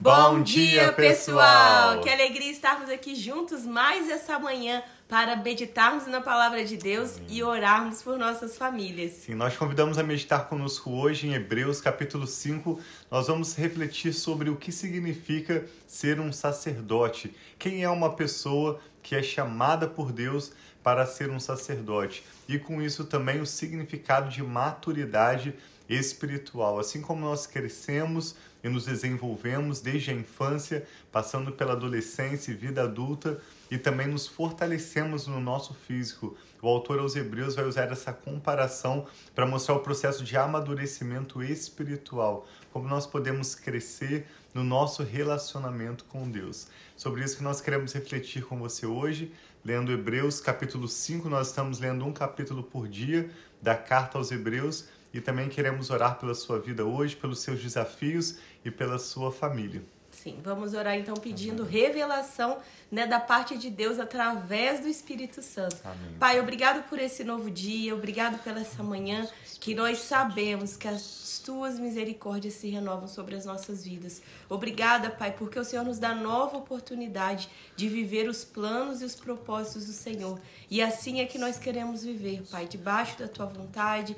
Bom dia, pessoal! Que alegria estarmos aqui juntos mais essa manhã para meditarmos na palavra de Deus Amém. e orarmos por nossas famílias. Sim, nós convidamos a meditar conosco hoje em Hebreus capítulo 5. Nós vamos refletir sobre o que significa ser um sacerdote. Quem é uma pessoa que é chamada por Deus para ser um sacerdote? E com isso também o significado de maturidade espiritual. Assim como nós crescemos e nos desenvolvemos desde a infância, passando pela adolescência e vida adulta, e também nos fortalecemos no nosso físico. O autor aos Hebreus vai usar essa comparação para mostrar o processo de amadurecimento espiritual, como nós podemos crescer no nosso relacionamento com Deus. Sobre isso que nós queremos refletir com você hoje, lendo Hebreus capítulo 5, nós estamos lendo um capítulo por dia da carta aos Hebreus e também queremos orar pela sua vida hoje, pelos seus desafios e pela sua família. Sim, vamos orar então pedindo revelação né, da parte de Deus através do Espírito Santo. Amém. Pai, obrigado por esse novo dia, obrigado pela essa manhã que nós sabemos que as tuas misericórdias se renovam sobre as nossas vidas. Obrigada, Pai, porque o Senhor nos dá nova oportunidade de viver os planos e os propósitos do Senhor. E assim é que nós queremos viver, Pai, debaixo da tua vontade,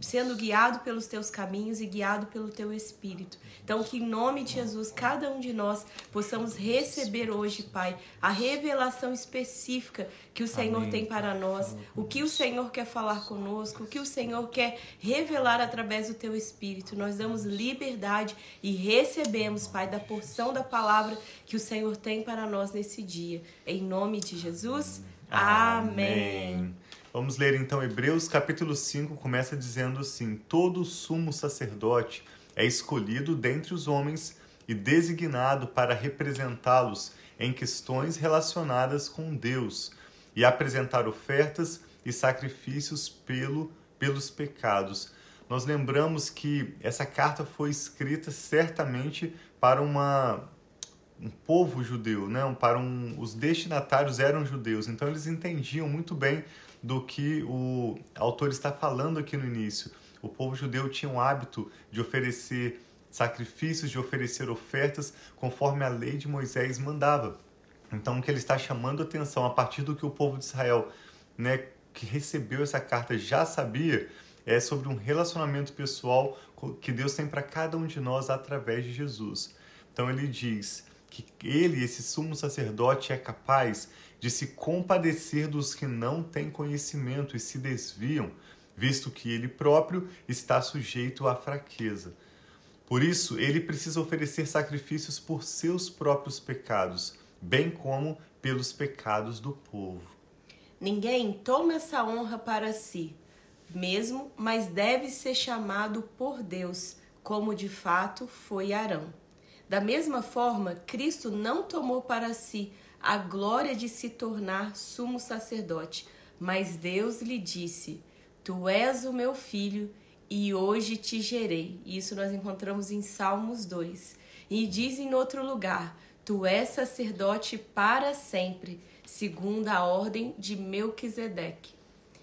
sendo guiado pelos teus caminhos e guiado pelo teu Espírito. Então, que em nome de Jesus, cada um de nós possamos receber hoje, Pai, a revelação específica que o Senhor Amém. tem para nós, o que o Senhor quer falar conosco, o que o Senhor quer revelar através do teu Espírito. Nós damos liberdade e recebemos, Pai, da porção da palavra que o Senhor tem para nós nesse dia. Em nome de Jesus. Amém. Amém. Vamos ler então Hebreus capítulo 5, começa dizendo assim: Todo sumo sacerdote é escolhido dentre os homens e designado para representá-los em questões relacionadas com Deus e apresentar ofertas e sacrifícios pelo, pelos pecados. Nós lembramos que essa carta foi escrita certamente para uma, um povo judeu, né? para um, os destinatários eram judeus, então eles entendiam muito bem do que o autor está falando aqui no início. O povo judeu tinha o hábito de oferecer sacrifícios, de oferecer ofertas conforme a lei de Moisés mandava. Então, o que ele está chamando atenção a partir do que o povo de Israel, né, que recebeu essa carta, já sabia, é sobre um relacionamento pessoal que Deus tem para cada um de nós através de Jesus. Então, ele diz que ele, esse sumo sacerdote, é capaz de se compadecer dos que não têm conhecimento e se desviam, visto que ele próprio está sujeito à fraqueza. Por isso, ele precisa oferecer sacrifícios por seus próprios pecados bem como pelos pecados do povo. Ninguém toma essa honra para si mesmo, mas deve ser chamado por Deus, como de fato foi Arão. Da mesma forma, Cristo não tomou para si a glória de se tornar sumo sacerdote, mas Deus lhe disse: Tu és o meu filho e hoje te gerei. Isso nós encontramos em Salmos 2. E diz em outro lugar: Tu és sacerdote para sempre, segundo a ordem de Melquisedeque.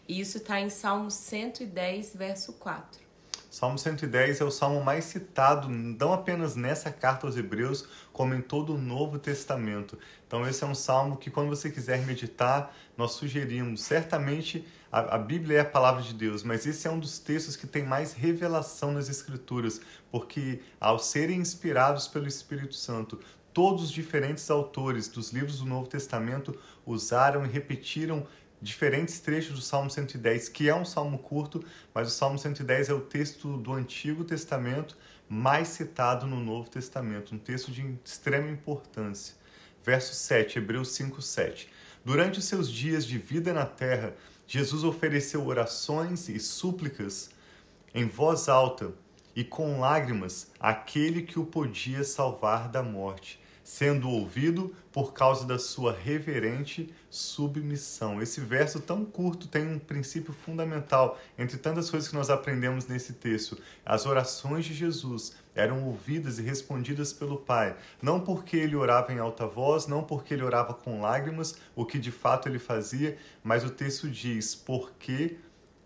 Isso está em Salmo 110, verso 4. Salmo 110 é o salmo mais citado, não apenas nessa carta aos Hebreus, como em todo o Novo Testamento. Então, esse é um salmo que, quando você quiser meditar, nós sugerimos. Certamente, a, a Bíblia é a palavra de Deus, mas esse é um dos textos que tem mais revelação nas Escrituras, porque, ao serem inspirados pelo Espírito Santo, todos os diferentes autores dos livros do Novo Testamento usaram e repetiram diferentes trechos do Salmo 110, que é um salmo curto, mas o Salmo 110 é o texto do Antigo Testamento mais citado no Novo Testamento, um texto de extrema importância. Verso 7, Hebreus 5, 7. Durante os seus dias de vida na terra, Jesus ofereceu orações e súplicas em voz alta e com lágrimas àquele que o podia salvar da morte sendo ouvido por causa da sua reverente submissão. Esse verso tão curto tem um princípio fundamental entre tantas coisas que nós aprendemos nesse texto. As orações de Jesus eram ouvidas e respondidas pelo Pai, não porque ele orava em alta voz, não porque ele orava com lágrimas, o que de fato ele fazia, mas o texto diz porque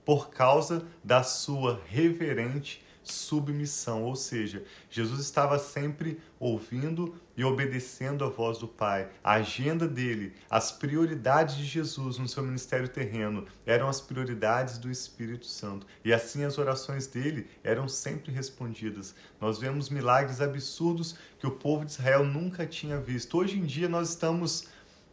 por causa da sua reverente submissão, ou seja, Jesus estava sempre ouvindo e obedecendo a voz do Pai. A agenda dele, as prioridades de Jesus no seu ministério terreno eram as prioridades do Espírito Santo. E assim as orações dele eram sempre respondidas. Nós vemos milagres absurdos que o povo de Israel nunca tinha visto. Hoje em dia nós estamos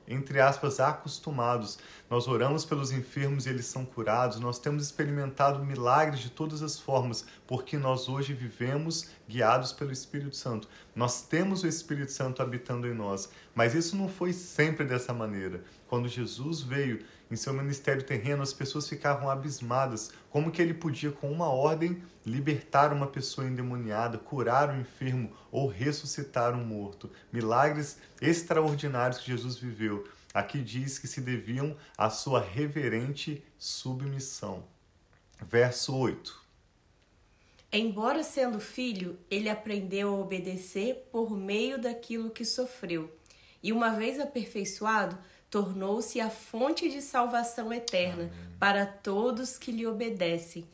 entre aspas, acostumados. Nós oramos pelos enfermos e eles são curados. Nós temos experimentado milagres de todas as formas, porque nós hoje vivemos guiados pelo Espírito Santo. Nós temos o Espírito Santo habitando em nós, mas isso não foi sempre dessa maneira. Quando Jesus veio em seu ministério terreno, as pessoas ficavam abismadas como que ele podia com uma ordem libertar uma pessoa endemoniada, curar um enfermo ou ressuscitar um morto. Milagres extraordinários que Jesus viveu. Aqui diz que se deviam à sua reverente submissão. Verso 8. Embora sendo filho, ele aprendeu a obedecer por meio daquilo que sofreu. E uma vez aperfeiçoado, tornou-se a fonte de salvação eterna Amém. para todos que lhe obedecem,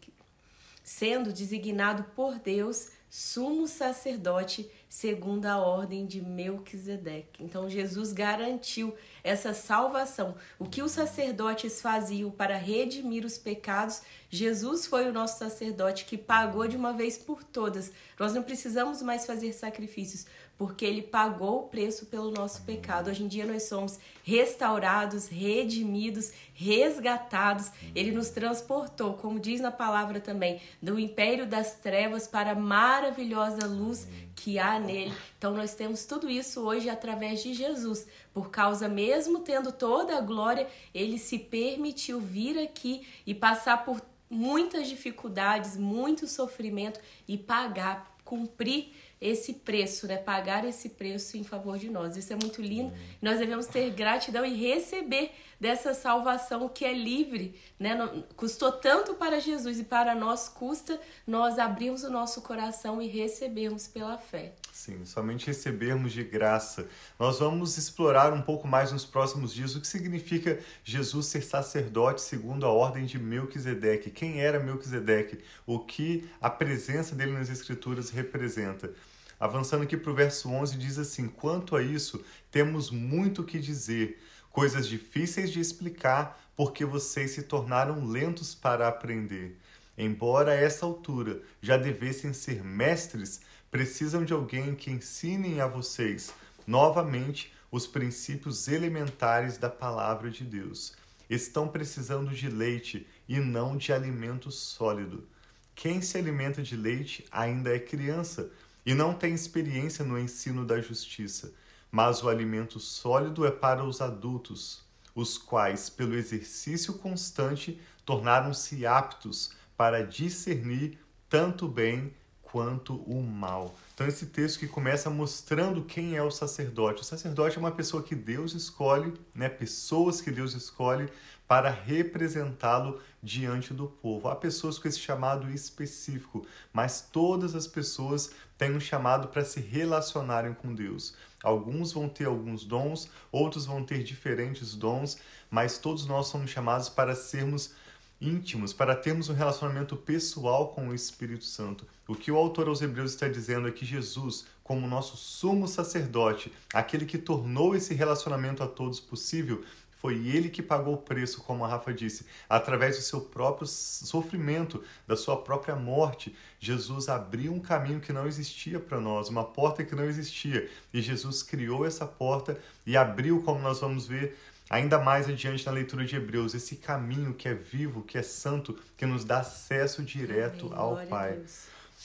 sendo designado por Deus sumo sacerdote segundo a ordem de Melquisedeque. Então Jesus garantiu essa salvação. O que os sacerdotes faziam para redimir os pecados, Jesus foi o nosso sacerdote que pagou de uma vez por todas. Nós não precisamos mais fazer sacrifícios, porque ele pagou o preço pelo nosso pecado. Hoje em dia nós somos restaurados, redimidos, resgatados. Ele nos transportou, como diz na palavra também, do império das trevas para a maravilhosa luz que há nele. Então nós temos tudo isso hoje através de Jesus. Por causa mesmo tendo toda a glória, ele se permitiu vir aqui e passar por muitas dificuldades, muito sofrimento e pagar, cumprir esse preço, né? Pagar esse preço em favor de nós. Isso é muito lindo. Uhum. Nós devemos ter gratidão e receber dessa salvação que é livre, né? Custou tanto para Jesus e para nós custa nós abrirmos o nosso coração e recebermos pela fé. Sim, somente recebermos de graça. Nós vamos explorar um pouco mais nos próximos dias o que significa Jesus ser sacerdote segundo a ordem de Melquisedeque. Quem era Melquisedeque? O que a presença dele nas Escrituras representa. Avançando aqui para o verso 11, diz assim: Quanto a isso, temos muito o que dizer, coisas difíceis de explicar, porque vocês se tornaram lentos para aprender. Embora a essa altura já devessem ser mestres, precisam de alguém que ensine a vocês novamente os princípios elementares da palavra de Deus. Estão precisando de leite e não de alimento sólido. Quem se alimenta de leite ainda é criança e não tem experiência no ensino da justiça, mas o alimento sólido é para os adultos, os quais, pelo exercício constante, tornaram-se aptos para discernir tanto o bem quanto o mal. Então, esse texto que começa mostrando quem é o sacerdote. O sacerdote é uma pessoa que Deus escolhe, né? pessoas que Deus escolhe para representá-lo diante do povo. Há pessoas com esse chamado específico, mas todas as pessoas têm um chamado para se relacionarem com Deus. Alguns vão ter alguns dons, outros vão ter diferentes dons, mas todos nós somos chamados para sermos íntimos, para termos um relacionamento pessoal com o Espírito Santo. O que o autor aos Hebreus está dizendo é que Jesus, como nosso sumo sacerdote, aquele que tornou esse relacionamento a todos possível, foi ele que pagou o preço, como a Rafa disse, através do seu próprio sofrimento, da sua própria morte. Jesus abriu um caminho que não existia para nós, uma porta que não existia. E Jesus criou essa porta e abriu, como nós vamos ver ainda mais adiante na leitura de Hebreus, esse caminho que é vivo, que é santo, que nos dá acesso direto Amém. ao Glória Pai.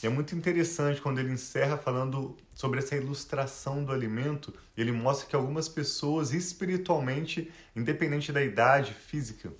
E é muito interessante quando ele encerra falando sobre essa ilustração do alimento, ele mostra que algumas pessoas espiritualmente, independente da idade física,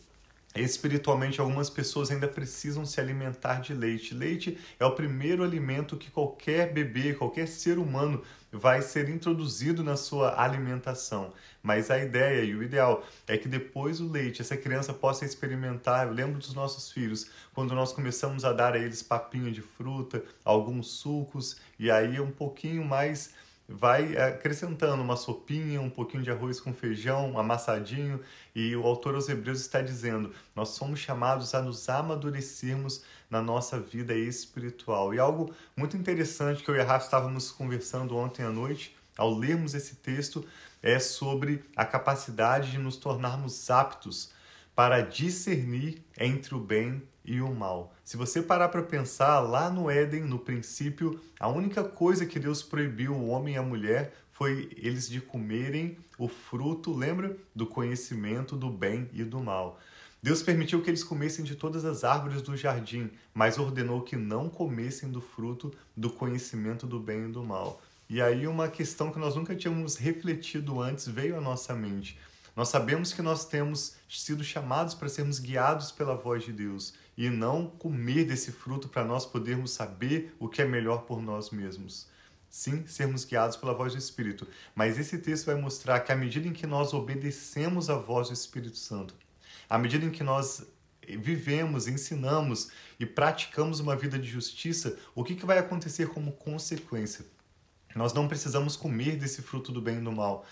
Espiritualmente, algumas pessoas ainda precisam se alimentar de leite. Leite é o primeiro alimento que qualquer bebê, qualquer ser humano vai ser introduzido na sua alimentação. Mas a ideia e o ideal é que depois do leite essa criança possa experimentar. Eu lembro dos nossos filhos, quando nós começamos a dar a eles papinha de fruta, alguns sucos, e aí um pouquinho mais vai acrescentando uma sopinha, um pouquinho de arroz com feijão, amassadinho, e o autor aos Hebreus está dizendo: nós somos chamados a nos amadurecermos na nossa vida espiritual. E algo muito interessante que eu e a Rafa estávamos conversando ontem à noite, ao lermos esse texto, é sobre a capacidade de nos tornarmos aptos para discernir entre o bem e o mal. Se você parar para pensar, lá no Éden, no princípio, a única coisa que Deus proibiu o homem e a mulher foi eles de comerem o fruto, lembra? Do conhecimento do bem e do mal. Deus permitiu que eles comessem de todas as árvores do jardim, mas ordenou que não comessem do fruto do conhecimento do bem e do mal. E aí uma questão que nós nunca tínhamos refletido antes veio à nossa mente. Nós sabemos que nós temos sido chamados para sermos guiados pela voz de Deus e não comer desse fruto para nós podermos saber o que é melhor por nós mesmos. Sim, sermos guiados pela voz do Espírito, mas esse texto vai mostrar que à medida em que nós obedecemos a voz do Espírito Santo, à medida em que nós vivemos, ensinamos e praticamos uma vida de justiça, o que, que vai acontecer como consequência? Nós não precisamos comer desse fruto do bem e do mal.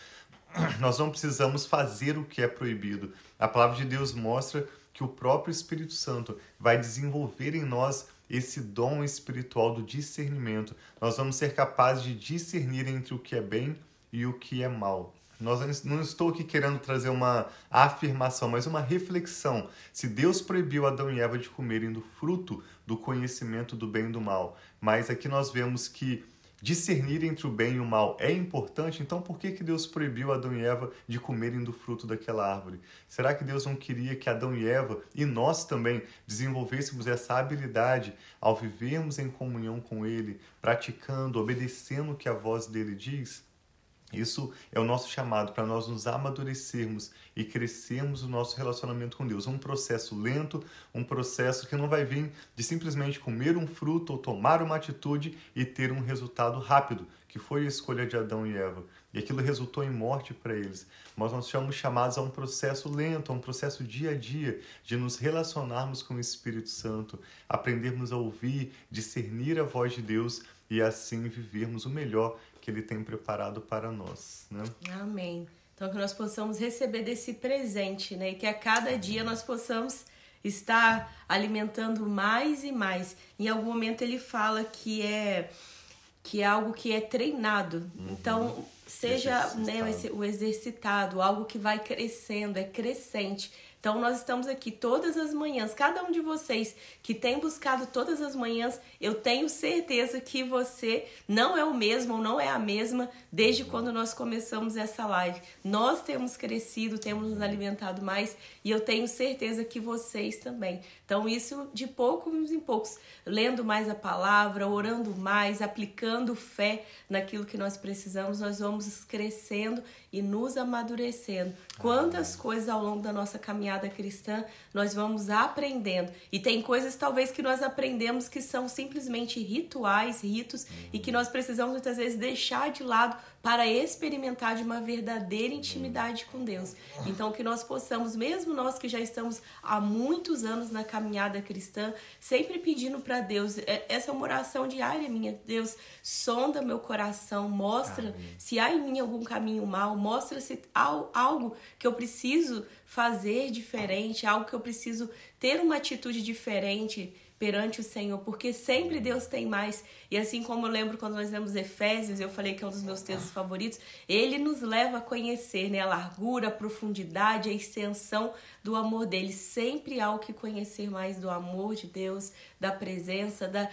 Nós não precisamos fazer o que é proibido. A palavra de Deus mostra que o próprio Espírito Santo vai desenvolver em nós esse dom espiritual do discernimento. Nós vamos ser capazes de discernir entre o que é bem e o que é mal. Nós não estou aqui querendo trazer uma afirmação, mas uma reflexão. Se Deus proibiu Adão e Eva de comerem do fruto do conhecimento do bem e do mal, mas aqui nós vemos que discernir entre o bem e o mal é importante, então por que, que Deus proibiu Adão e Eva de comerem do fruto daquela árvore? Será que Deus não queria que Adão e Eva e nós também desenvolvêssemos essa habilidade ao vivermos em comunhão com Ele, praticando, obedecendo o que a voz dele diz? Isso é o nosso chamado para nós nos amadurecermos e crescermos o nosso relacionamento com Deus. Um processo lento, um processo que não vai vir de simplesmente comer um fruto ou tomar uma atitude e ter um resultado rápido, que foi a escolha de Adão e Eva. E aquilo resultou em morte para eles. Mas nós somos chamados a um processo lento, a um processo dia a dia, de nos relacionarmos com o Espírito Santo, aprendermos a ouvir, discernir a voz de Deus e assim vivermos o melhor que Ele tem preparado para nós. Né? Amém. Então, que nós possamos receber desse presente, né? E que a cada Amém. dia nós possamos estar alimentando mais e mais. Em algum momento ele fala que é que é algo que é treinado. Uhum. Então, seja né, o exercitado, algo que vai crescendo, é crescente. Então nós estamos aqui todas as manhãs, cada um de vocês que tem buscado todas as manhãs, eu tenho certeza que você não é o mesmo ou não é a mesma desde quando nós começamos essa live. Nós temos crescido, temos nos alimentado mais e eu tenho certeza que vocês também. Então isso de poucos em poucos, lendo mais a palavra, orando mais, aplicando fé naquilo que nós precisamos, nós vamos crescendo e nos amadurecendo. Quantas coisas ao longo da nossa caminhada cristã nós vamos aprendendo. E tem coisas talvez que nós aprendemos que são simplesmente rituais, ritos, e que nós precisamos muitas vezes deixar de lado para experimentar de uma verdadeira intimidade com Deus. Então, que nós possamos, mesmo nós que já estamos há muitos anos na caminhada cristã, sempre pedindo para Deus, é, essa é uma oração diária minha, Deus, sonda meu coração, mostra Amém. se há em mim algum caminho mal, mostra se há algo que eu preciso fazer diferente, algo que eu preciso ter uma atitude diferente perante o Senhor, porque sempre Deus tem mais. E assim como eu lembro quando nós lemos Efésios, eu falei que é um dos meus textos favoritos, ele nos leva a conhecer né, a largura, a profundidade, a extensão do amor dele. Sempre há o que conhecer mais do amor de Deus, da presença, da,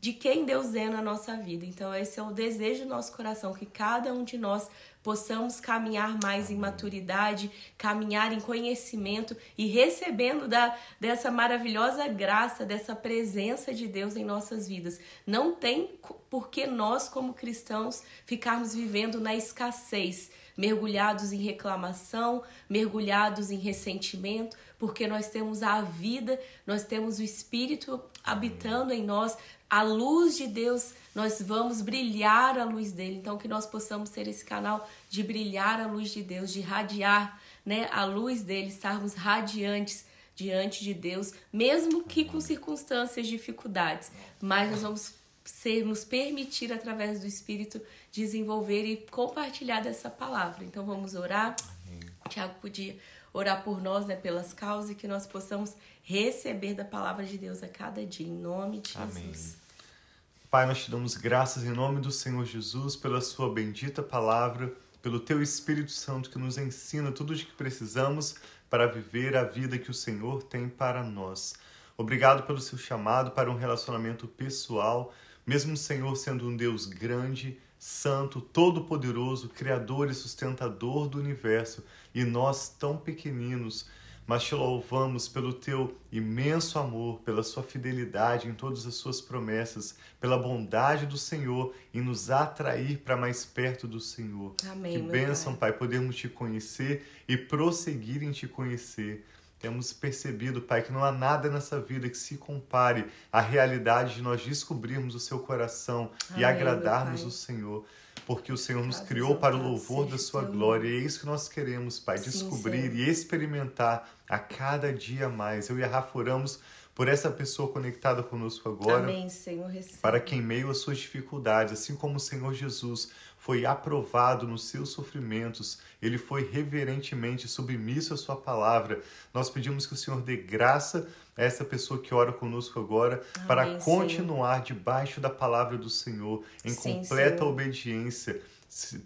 de quem Deus é na nossa vida. Então, esse é o desejo do nosso coração, que cada um de nós possamos caminhar mais em maturidade, caminhar em conhecimento e recebendo da, dessa maravilhosa graça, dessa presença de Deus em nossas vidas. Não tem por que nós, como cristãos, ficarmos vivendo na escassez, mergulhados em reclamação, mergulhados em ressentimento, porque nós temos a vida, nós temos o Espírito habitando em nós, a luz de Deus, nós vamos brilhar a luz dele. Então, que nós possamos ter esse canal de brilhar a luz de Deus, de radiar né, a luz dele, estarmos radiantes diante de Deus, mesmo que com circunstâncias, dificuldades. Mas nós vamos sermos permitir através do Espírito desenvolver e compartilhar dessa palavra. Então vamos orar. Amém. Tiago podia orar por nós, né, pelas causas e que nós possamos receber da palavra de Deus a cada dia, em nome de Jesus. Amém. Pai, nós te damos graças em nome do Senhor Jesus pela sua bendita palavra, pelo teu Espírito Santo que nos ensina tudo o que precisamos para viver a vida que o Senhor tem para nós. Obrigado pelo seu chamado para um relacionamento pessoal, mesmo o Senhor sendo um Deus grande, santo, todo-poderoso, criador e sustentador do universo, e nós tão pequeninos, mas te louvamos pelo teu imenso amor, pela sua fidelidade em todas as suas promessas, pela bondade do Senhor em nos atrair para mais perto do Senhor. Amém, que bênção, pai. pai, podermos te conhecer e prosseguir em te conhecer. Temos percebido, Pai, que não há nada nessa vida que se compare à realidade de nós descobrirmos o seu coração Amém, e agradarmos o Senhor porque o Senhor nos criou para o louvor da sua glória. E é isso que nós queremos, Pai, descobrir Sim, e experimentar a cada dia mais. Eu e a Rafa oramos por essa pessoa conectada conosco agora. Amém, Senhor. Para que em meio às suas dificuldades, assim como o Senhor Jesus foi aprovado nos seus sofrimentos, ele foi reverentemente submisso à sua palavra. Nós pedimos que o Senhor dê graça a essa pessoa que ora conosco agora Amém, para continuar Senhor. debaixo da palavra do Senhor em Sim, completa Senhor. obediência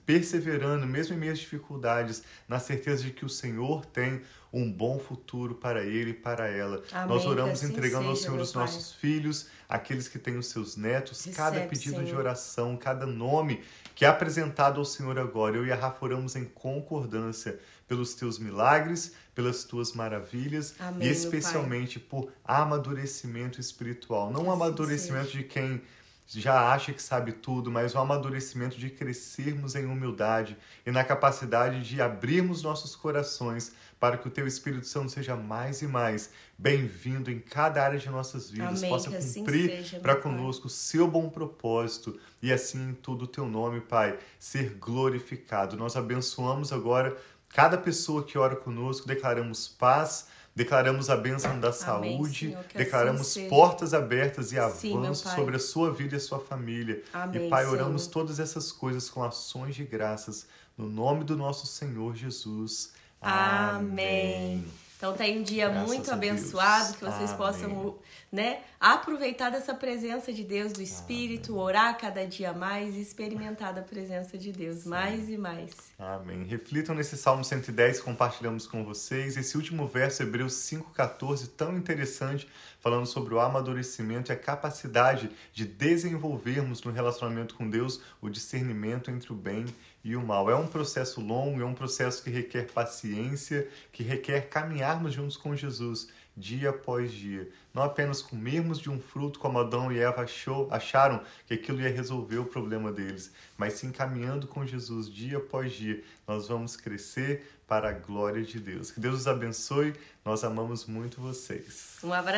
perseverando, mesmo em meio às dificuldades, na certeza de que o Senhor tem um bom futuro para ele e para ela. Amém, Nós oramos assim entregando seja, ao Senhor os pai. nossos filhos, aqueles que têm os seus netos, Recebe, cada pedido Senhor. de oração, cada nome que é apresentado ao Senhor agora. Eu e a Rafa oramos em concordância pelos teus milagres, pelas tuas maravilhas Amém, e especialmente por amadurecimento espiritual. Não um amadurecimento seja. de quem já acha que sabe tudo, mas o amadurecimento de crescermos em humildade e na capacidade de abrirmos nossos corações para que o teu Espírito Santo seja mais e mais bem-vindo em cada área de nossas vidas, Amém, possa assim cumprir para conosco o seu bom propósito e assim em tudo o teu nome, Pai, ser glorificado. Nós abençoamos agora cada pessoa que ora conosco, declaramos paz Declaramos a bênção da saúde, Senhor, declaramos assim portas abertas e avanços sobre a sua vida e a sua família. Amém, e Pai, oramos Senhor. todas essas coisas com ações de graças no nome do nosso Senhor Jesus. Amém. Amém. Então tem um dia Graças muito abençoado, que vocês Amém. possam né, aproveitar dessa presença de Deus, do Espírito, Amém. orar cada dia mais e experimentar da presença de Deus Sim. mais e mais. Amém. Reflitam nesse Salmo 110 que compartilhamos com vocês. Esse último verso, Hebreus 5,14, tão interessante, falando sobre o amadurecimento e a capacidade de desenvolvermos no relacionamento com Deus o discernimento entre o bem e o mal. É um processo longo, é um processo que requer paciência, que requer caminharmos juntos com Jesus dia após dia. Não apenas comermos de um fruto como Adão e Eva achou, acharam que aquilo ia resolver o problema deles, mas sim caminhando com Jesus dia após dia, nós vamos crescer para a glória de Deus. Que Deus os abençoe. Nós amamos muito vocês. Um abraço.